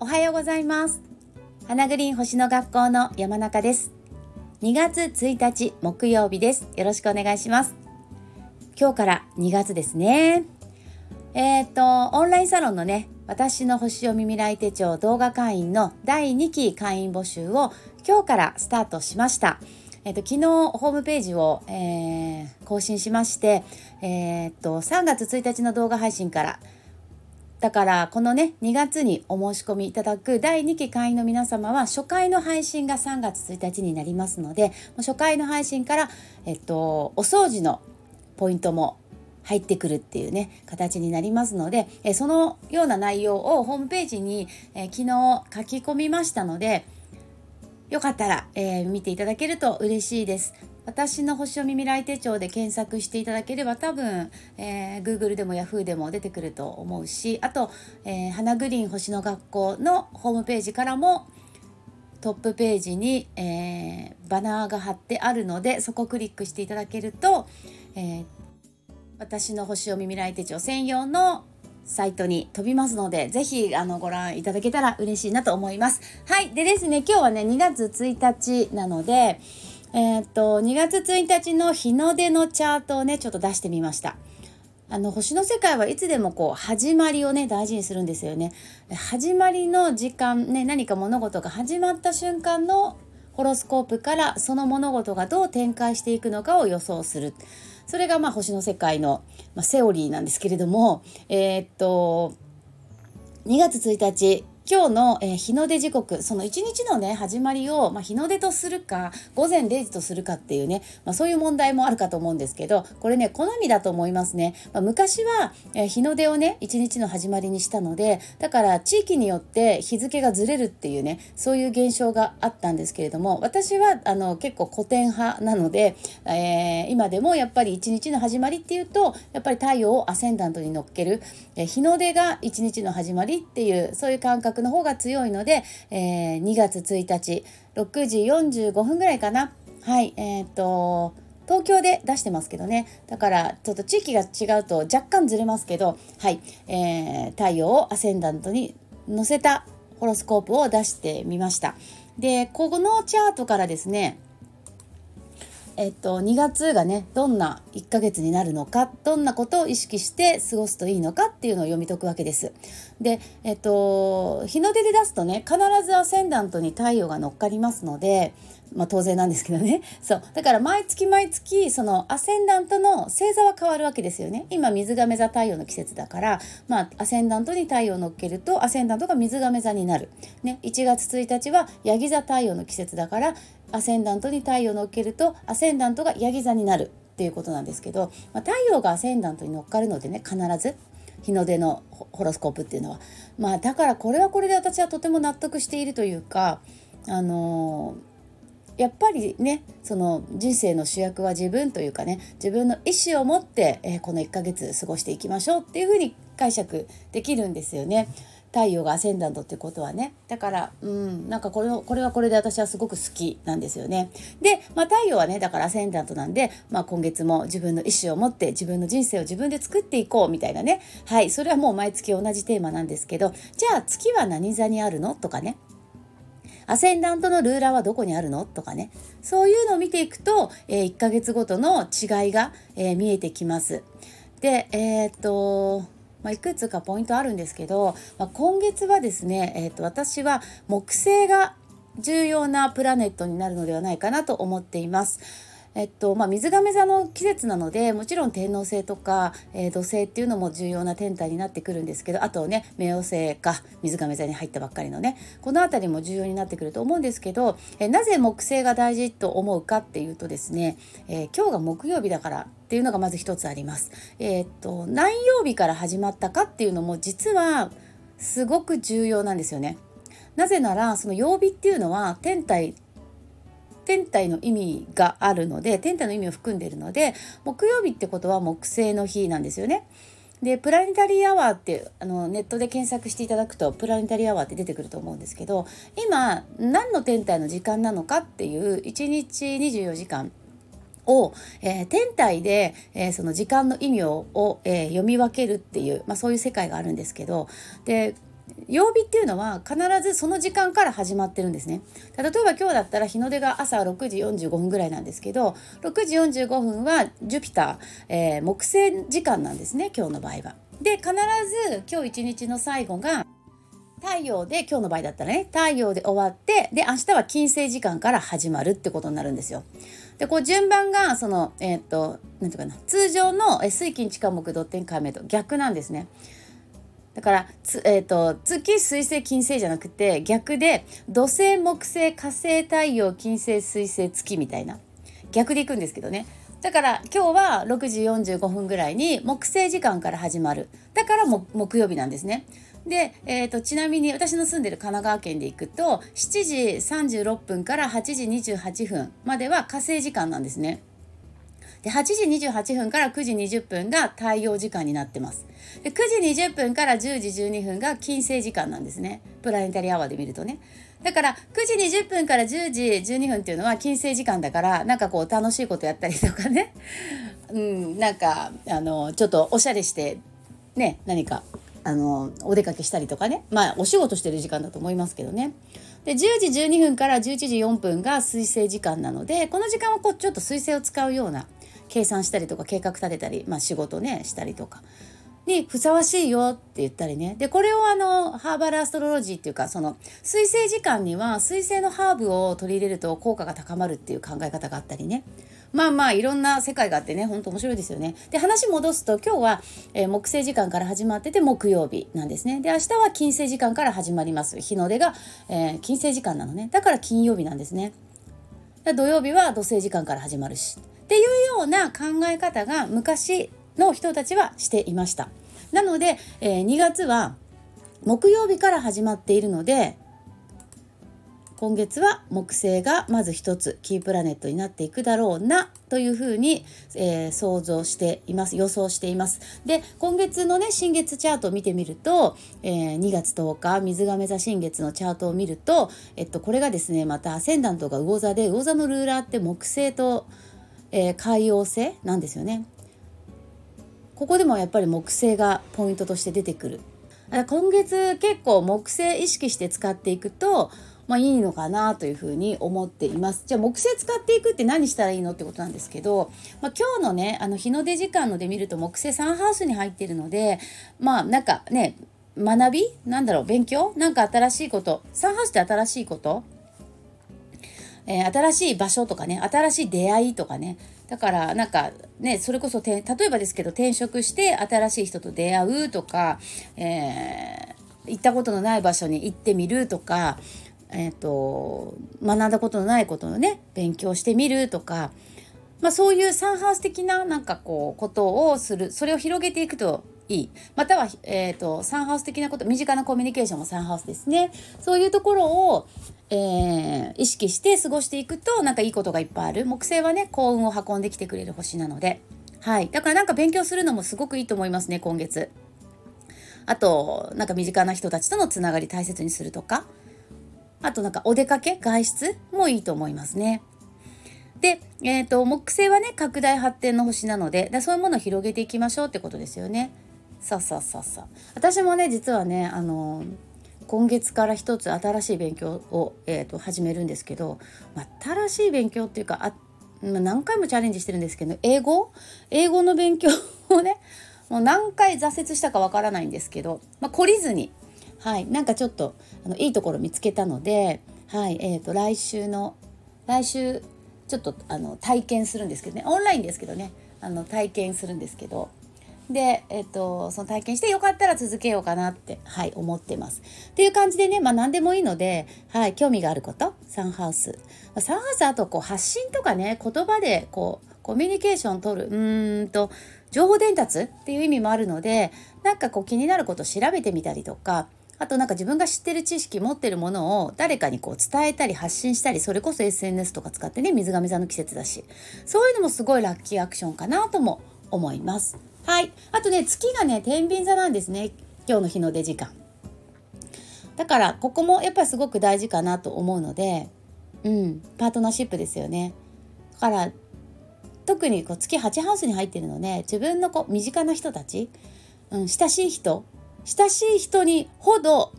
おはようございます。花グリーン星の学校の山中です。2月1日木曜日です。よろしくお願いします。今日から2月ですね。えっ、ー、とオンラインサロンのね私の星読み未来手帳動画会員の第2期会員募集を今日からスタートしました。えっと、昨日ホームページを、えー、更新しまして、えー、っと3月1日の動画配信から。だからこのね2月にお申し込みいただく第2期会員の皆様は初回の配信が3月1日になりますので初回の配信から、えっと、お掃除のポイントも入ってくるっていうね形になりますので、えそのような内容をホームページに、え昨日書き込みましたのでよかったら、えー、見ていただけると嬉しいです。私の星読み未来手帳で検索していただければ多分、えー、Google でも Yahoo でも出てくると思うしあと、えー、花グリーン星の学校のホームページからもトップページに、えー、バナーが貼ってあるのでそこをクリックしていただけると、えー、私の星読み未来手帳専用のサイトに飛びますので、ぜひあのご覧いただけたら嬉しいなと思います。はい。でですね、今日はね、2月1日なので、えー、っと、2月1日の日の出のチャートをね、ちょっと出してみました。あの、星の世界はいつでもこう、始まりをね、大事にするんですよね。始まりの時間、ね、何か物事が始まった瞬間のホロスコープからその物事がどう展開していくのかを予想する。それがまあ星の世界の、まあ、セオリーなんですけれども、えー、っと2月1日今日の、えー、日の出時刻その一日のね始まりを、まあ、日の出とするか午前0時とするかっていうね、まあ、そういう問題もあるかと思うんですけどこれね好みだと思いますね、まあ、昔は、えー、日の出をね一日の始まりにしたのでだから地域によって日付がずれるっていうねそういう現象があったんですけれども私はあの結構古典派なので、えー、今でもやっぱり一日の始まりっていうとやっぱり太陽をアセンダントに乗っける、え、日の出が一日の始まりっていうそういう感覚覚の方が強いので、えー、2月1日6時45分ぐらいかな。はいえっ、と東京で出してますけどね。だからちょっと地域が違うと若干ずれますけどはい、えー、太陽をアセンダントに乗せたホロスコープを出してみました。でこのチャートからですねえっと、2月がねどんな1ヶ月になるのかどんなことを意識して過ごすといいのかっていうのを読み解くわけです。で、えっと、日の出で出すとね必ずアセンダントに太陽が乗っかりますのでまあ、当然なんですけどね。そう。だから毎月毎月そのアセンダントの星座は変わるわけですよね。今水亀座太陽の季節だから、まあ、アセンダントに太陽を乗っけるとアセンダントが水亀座になる、ね、1月1日はヤギ座太陽の季節だからアセンダントに太陽を乗っけるとアセンダントがヤギ座になる。っていうことなんですけど、まあ、太陽がアセンダントに乗っかるのでね必ず。日の出のホロスコープっていうのは。まあだからこれはこれで私はとても納得しているというかあのーやっぱりねその人生の主役は自分というかね自分の意思を持って、えー、この1ヶ月過ごしていきましょうっていうふうに解釈できるんですよね。太陽がアセンダントってことはね。だからうんなんかこれこれはこれで私はすごく好きなんですよね。で、まあ、太陽はねだからアセンダントなんで、まあ、今月も自分の意思を持って自分の人生を自分で作っていこうみたいなね。はいそれはもう毎月同じテーマなんですけどじゃあ月は何座にあるの？とかね。アセンダントのルーラーはどこにあるの？とかねそういうのを見ていくと、えー、1ヶ月ごとの違いが、えー、見えてきます。でえー、っとまあ、いくつかポイントあるんですけど、まあ、今月はですね、えー、と私は木星が重要なプラネットになるのではないかなと思っています。えっとまあ、水亀座の季節なのでもちろん天王星とか、えー、土星っていうのも重要な天体になってくるんですけどあとね冥王星か水亀座に入ったばっかりのねこの辺りも重要になってくると思うんですけど、えー、なぜ木星が大事と思うかっていうとですね、えー、今日が木曜日だからっていうのがまず一つあります。えっと何曜日から始まったかっていうのも実はすごく重要なんですよね。なぜならその曜日っていうのは天体天体の意味があるので天体の意味を含んでいるので木曜日ってことは木星の日なんですよね。でプラネタリーアワーってあのネットで検索していただくとプラネタリーアワーって出てくると思うんですけど今何の天体の時間なのかっていう1日24時間を、えー、天体で、えー、その時間の意味を、えー、読み分けるっていう、まあ、そういう世界があるんですけどで曜日っていうのは必ずその時間から始まってるんですね例えば今日だったら日の出が朝6時45分ぐらいなんですけど6時45分はジュピター、えー、木星時間なんですね今日の場合は。で必ず今日一日の最後が太陽で今日の場合だったらね太陽で終わってで明日は金星時間から始まるってことになるんですよ。でこう順番がそのえー、っと何ていうかな通常の水金地下木土天海明と逆なんですね。だからつ、えーと、月水星金星じゃなくて逆で土星木星火星太陽金星水星月みたいな逆でいくんですけどねだから今日は6時45分ぐらいに木星時間から始まるだから木曜日なんですね。で、えーと、ちなみに私の住んでる神奈川県で行くと7時36分から8時28分までは火星時間なんですね。で8時28分から9時20分が太陽時間になってます。で9時20分から10時12分が金星時間なんですね。プラネタリーアワーで見るとね。だから9時20分から10時12分っていうのは金星時間だからなんかこう楽しいことやったりとかね。うん、なんかあのちょっとおしゃれしてね何かあのお出かけしたりとかねまあお仕事してる時間だと思いますけどね。で10時12分から11時4分が水星時間なのでこの時間はこうちょっと水星を使うような計算したりとか計画立てたり、まあ、仕事ねしたりとかにふさわしいよって言ったりねでこれをあのハーバルアストロロジーっていうかその水星時間には水星のハーブを取り入れると効果が高まるっていう考え方があったりねまあまあいろんな世界があってねほんと面白いですよね。で話戻すと今日は、えー、木星時間から始まってて木曜日なんですね。で明日は金星時間から始まります。日の出が、えー、金星時間なのね。だから金曜日なんですね。土曜日は土星時間から始まるしっていうような考え方が昔の人たちはしていました。なので、えー、2月は木曜日から始まっているので今月は木星がまず一つキープラネットになっていくだろうなというふうに、えー、想像しています予想していますで今月のね新月チャートを見てみると、えー、2月10日水亀座新月のチャートを見ると、えっと、これがですねまたアセンダントが魚座で魚座のルーラーって木星とえー、海洋星なんですよね。ここでもやっぱり木星がポイントとして出てくる。今月結構木星意識して使っていくと、まあ、いいのかなというふうに思っています。じゃあ木星使っていくって何したらいいのってことなんですけど、まあ、今日のねあの日の出時間ので見ると木星サンハウスに入ってるのでまあなんかね学び？なんだろう？勉強？なんか新しいこと？サンハウスって新しいこと？えー、新しい場所とかね新しい出会いとかね。だからなんかねそれこそ例えばですけど転職して新しい人と出会うとか、えー、行ったことのない場所に行ってみるとか、えーと、学んだことのないことをね勉強してみるとか、まあ、そういうサンハウス的ななんかこうことをするそれを広げていくといい。または、えーと、サンハウス的なこと身近なコミュニケーションもサンハウスですね。そういうところを、えー、意識して過ごしていくとなんかいいことがいっぱいある。木星はね幸運を運んできてくれる星なので。はい。だからなんか勉強するのもすごくいいと思いますね今月。あとなんか身近な人たちとのつながり大切にするとか。あとなんかお出かけ外出もいいと思いますね。で、えーと、木星はね拡大発展の星なのでそういうものを広げていきましょうってことですよね。そうそうそうそう。私もね実はねあの今月から一つ新しい勉強を、えーと、始めるんですけど、ま、新しい勉強っていうかあ、まあ、何回もチャレンジしてるんですけど英語？英語の勉強をねもう何回挫折したかわからないんですけど、まあ、懲りずに、はい、なんかちょっとあのいいところ見つけたので、はいえー、と来週の来週ちょっとあの体験するんですけどね。オンラインですけどね。あの体験するんですけど。で、えっと、その体験してよかったら続けようかなって、はい、思ってます。っていう感じでね、まあ何でもいいので、はい、興味があること、サンハウス。サンハウスあとこう発信とかね、言葉でこう、コミュニケーション取る、うーんと、情報伝達っていう意味もあるので、なんかこう気になることを調べてみたりとか、あとなんか自分が知ってる知識持ってるものを誰かにこう伝えたり発信したりそれこそ SNS とか使ってね水上座の季節だしそういうのもすごいラッキーアクションかなとも思います。はい。あとね、月がね、天秤座なんですね。今日の日の出時間。だから、ここもやっぱりすごく大事かなと思うので、うん、パートナーシップですよね。だから、特にこう月8ハウスに入ってるので自分のこう身近な人たち、うん、親しい人親しい人にほど、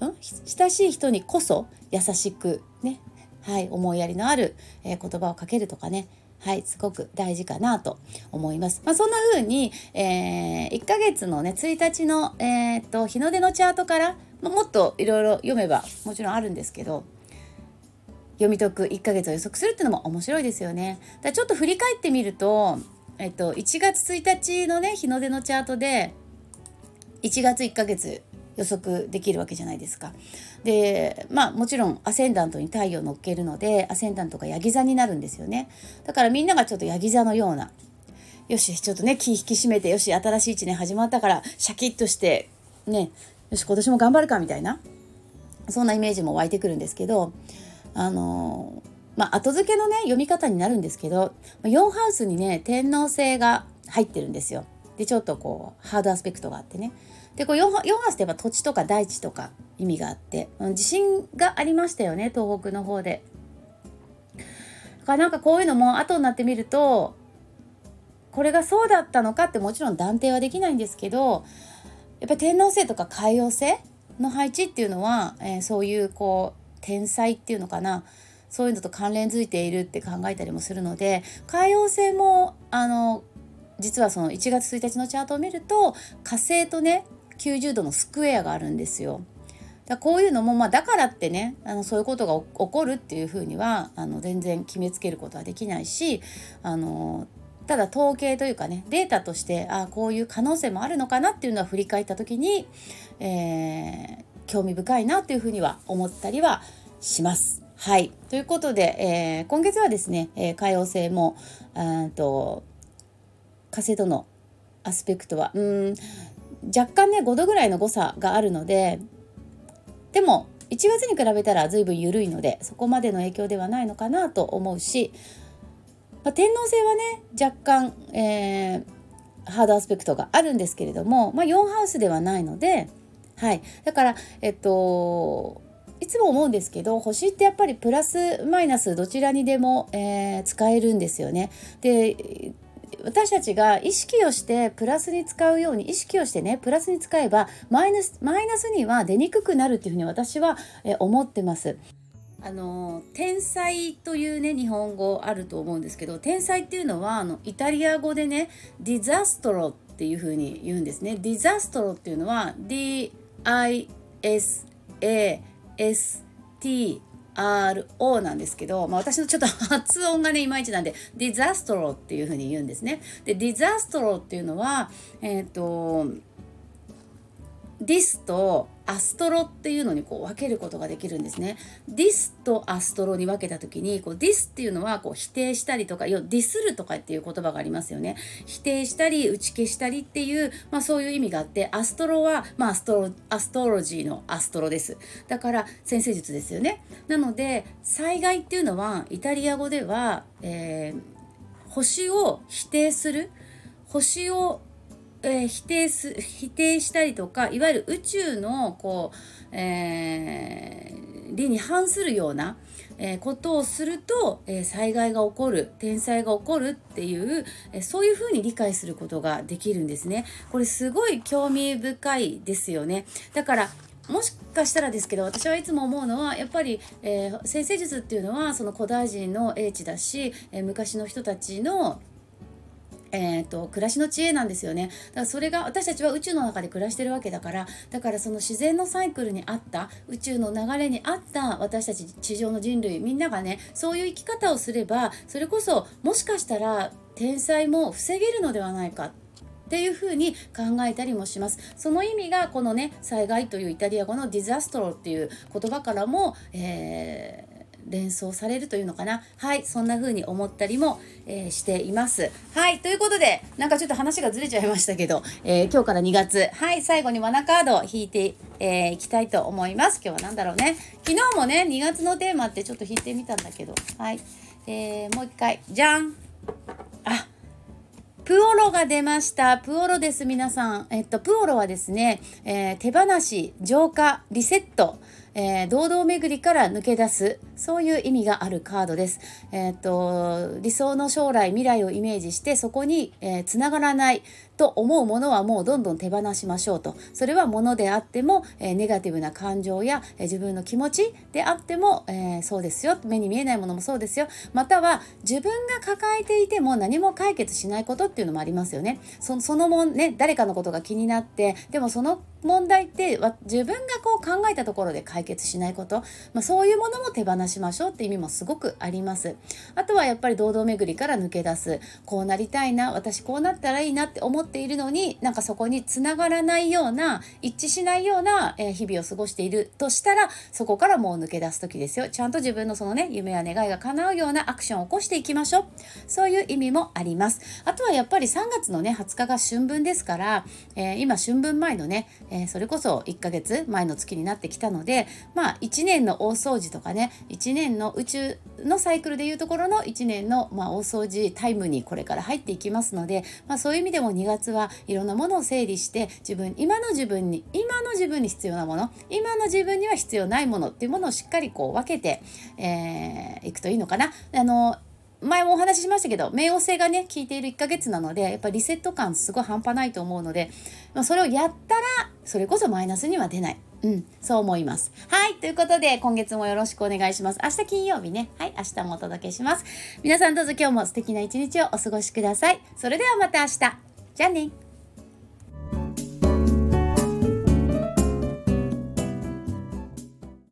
うん、親しい人にこそ優しくね、はい、思いやりのある、えー、言葉をかけるとかねはい、すごく大事かなと思います。まあ、そんな風に、えー、1ヶ月のね、1日の、えー、っと、日の出のチャートから、まあ、もっといろいろ読めばもちろんあるんですけど、読み解く1ヶ月を予測するっていうのも面白いですよね。だちょっと振り返ってみると、えっと、1月1日のね、日の出のチャートで、1月1ヶ月予測できるわけじゃないですか。でまあもちろんアセンダントに太陽乗っけるのでアセンダントがヤギ座になるんですよね。だからみんながちょっとヤギ座のようなよしちょっとね気引き締めてよし新しい1年始まったからシャキッとしてねよし今年も頑張るかみたいなそんなイメージも湧いてくるんですけどあのまあ後付けのね読み方になるんですけど4ハウスにね天王星が入ってるんですよ。でちょっとこうハードアスペクトがあってね。でこう 4, 4ハウスってやっぱ土地とか大地とか意味があって地震がありましたよね東北の方で。だからなんかこういうのも後になってみるとこれがそうだったのかってもちろん断定はできないんですけどやっぱり天王星とか海王星の配置っていうのは、えー、そういうこう天才っていうのかなそういうのと関連づいているって考えたりもするので海王星もあの実はその1月1日のチャートを見ると火星とね90度のスクエアがあるんですよ。だこういうのも、まあ、だからってねあのそういうことが起こるっていうふうにはあの全然決めつけることはできないしあのただ統計というかねデータとしてあこういう可能性もあるのかなっていうのは振り返った時に、えー、興味深いなというふうには思ったりはします。はい。ということで、えー、今月はですね、えー、海王星も、と火星とのアスペクトは、うん、若干ね、5度ぐらいの誤差があるので、でも、1月に比べたら随分緩いので、そこまでの影響ではないのかなと思うし、まあ、天王星はね、若干、えー、ハードアスペクトがあるんですけれども、まあ、4ハウスではないので、はい。だから、えっと、いつも思うんですけど星ってやっぱりプラスマイナスどちらにでも、えー、使えるんですよね。で私たちが意識をしてプラスに使うように意識をしてねプラスに使えばマイナスマイナスには出にくくなるっていうふうに私は、思ってます。あの天才というね日本語あると思うんですけど天才っていうのはあのイタリア語でねディザストロっていうふうに言うんですね。ディザストロっていうのは DISAST RO なんですけど、まあ、私のちょっと 発音がねいまいちなんで disastro っていうふうに言うんですね。で disastro っていうのはえっ、ー、と dis と astro っていうのにこう分けることができるんですね。 dis と astro に分けた時にこう dis っていうのはこう否定したりとかようディスるとかっていう言葉がありますよね。否定したり打ち消したりっていう、まあ、そういう意味があって astro は、まあ、 astro astrology の astro です。だから先生術ですよね。なので災害っていうのはイタリア語では、えー、星を否定する星をえー、否定す否定したりとかいわゆる宇宙のこう、えー、理に反するような、えー、ことをすると、え災害が起こる天災が起こるっていう、えそういうふうに理解することができるんですね。これすごい興味深いですよね。だからもしかしたらですけど私はいつも思うのはやっぱり、えー、先生術っていうのはその古代人の英知だし、え、昔の人たちのえーと、暮らしの知恵なんですよね。だからそれが私たちは宇宙の中で暮らしてるわけだからだからその自然のサイクルに合った宇宙の流れに合った私たち地上の人類みんながねそういう生き方をすればそれこそもしかしたら天災も防げるのではないかっていうふに考えたりもします。その意味がこのね災害というイタリア語のディザストロっていう言葉からも、えー連想されるというのかな。はいそんな風に思ったりも、えー、しています。はいということでなんかちょっと話がずれちゃいましたけど、えー、今日から2月。はい最後にマナカードを引いてい、えー、きたいと思います。今日は何だろうね。昨日もね2月のテーマってちょっと引いてみたんだけど。はい、えー、もう一回。じゃん。あプオロが出ました。プオロです、皆さん。えっと、プオロはですね、えー、手放し、浄化、リセット、えー、堂々巡りから抜け出すそういう意味があるカードです。えー、っと理想の将来未来をイメージしてそこに、えー、つながらないと思うものはもうどんどん手放しましょうと。それはものであっても、えー、ネガティブな感情や、えー、自分の気持ちであっても、えー、そうですよ。目に見えないものもそうですよ。または自分が抱えていても何も解決しないことっていうのもありますよね。そそのもんね誰かのことが気になってでもその問題って自分がこう考えたところで解決しないこと、まあ、そういうものも手放しましょうって意味もすごくあります。あとはやっぱり堂々巡りから抜け出す。こうなりたいな私こうなったらいいなって思ってているのになんかそこにつながらないような一致しないような、え日々を過ごしているとしたらそこからもう抜け出す時ですよ。ちゃんと自分のそのね夢や願いが叶うようなアクションを起こしていきましょう。そういう意味もあります。あとはやっぱり3月のね20日が春分ですから、えー、今春分前のねえー、それこそ1ヶ月前の月になってきたのでまあ1年の大掃除とかね1年の宇宙のサイクルでいうところの1年の、まあ、大掃除タイムにこれから入っていきますので、まあ、そういう意味でも2月はいろんなものを整理して自分今の自分に今の自分に必要なもの今の自分には必要ないものっていうものをしっかりこう分けてい、えー、くといいのかな。あの前もお話ししましたけど冥王星がね効いている1ヶ月なのでやっぱリセット感すごい半端ないと思うので、まあ、それをやったらそれこそマイナスには出ない。うん、そう思います。はい。ということで、今月もよろしくお願いします。明日金曜日ね。はい。明日もお届けします。皆さんどうぞ今日も素敵な一日をお過ごしください。それではまた明日。じゃあね。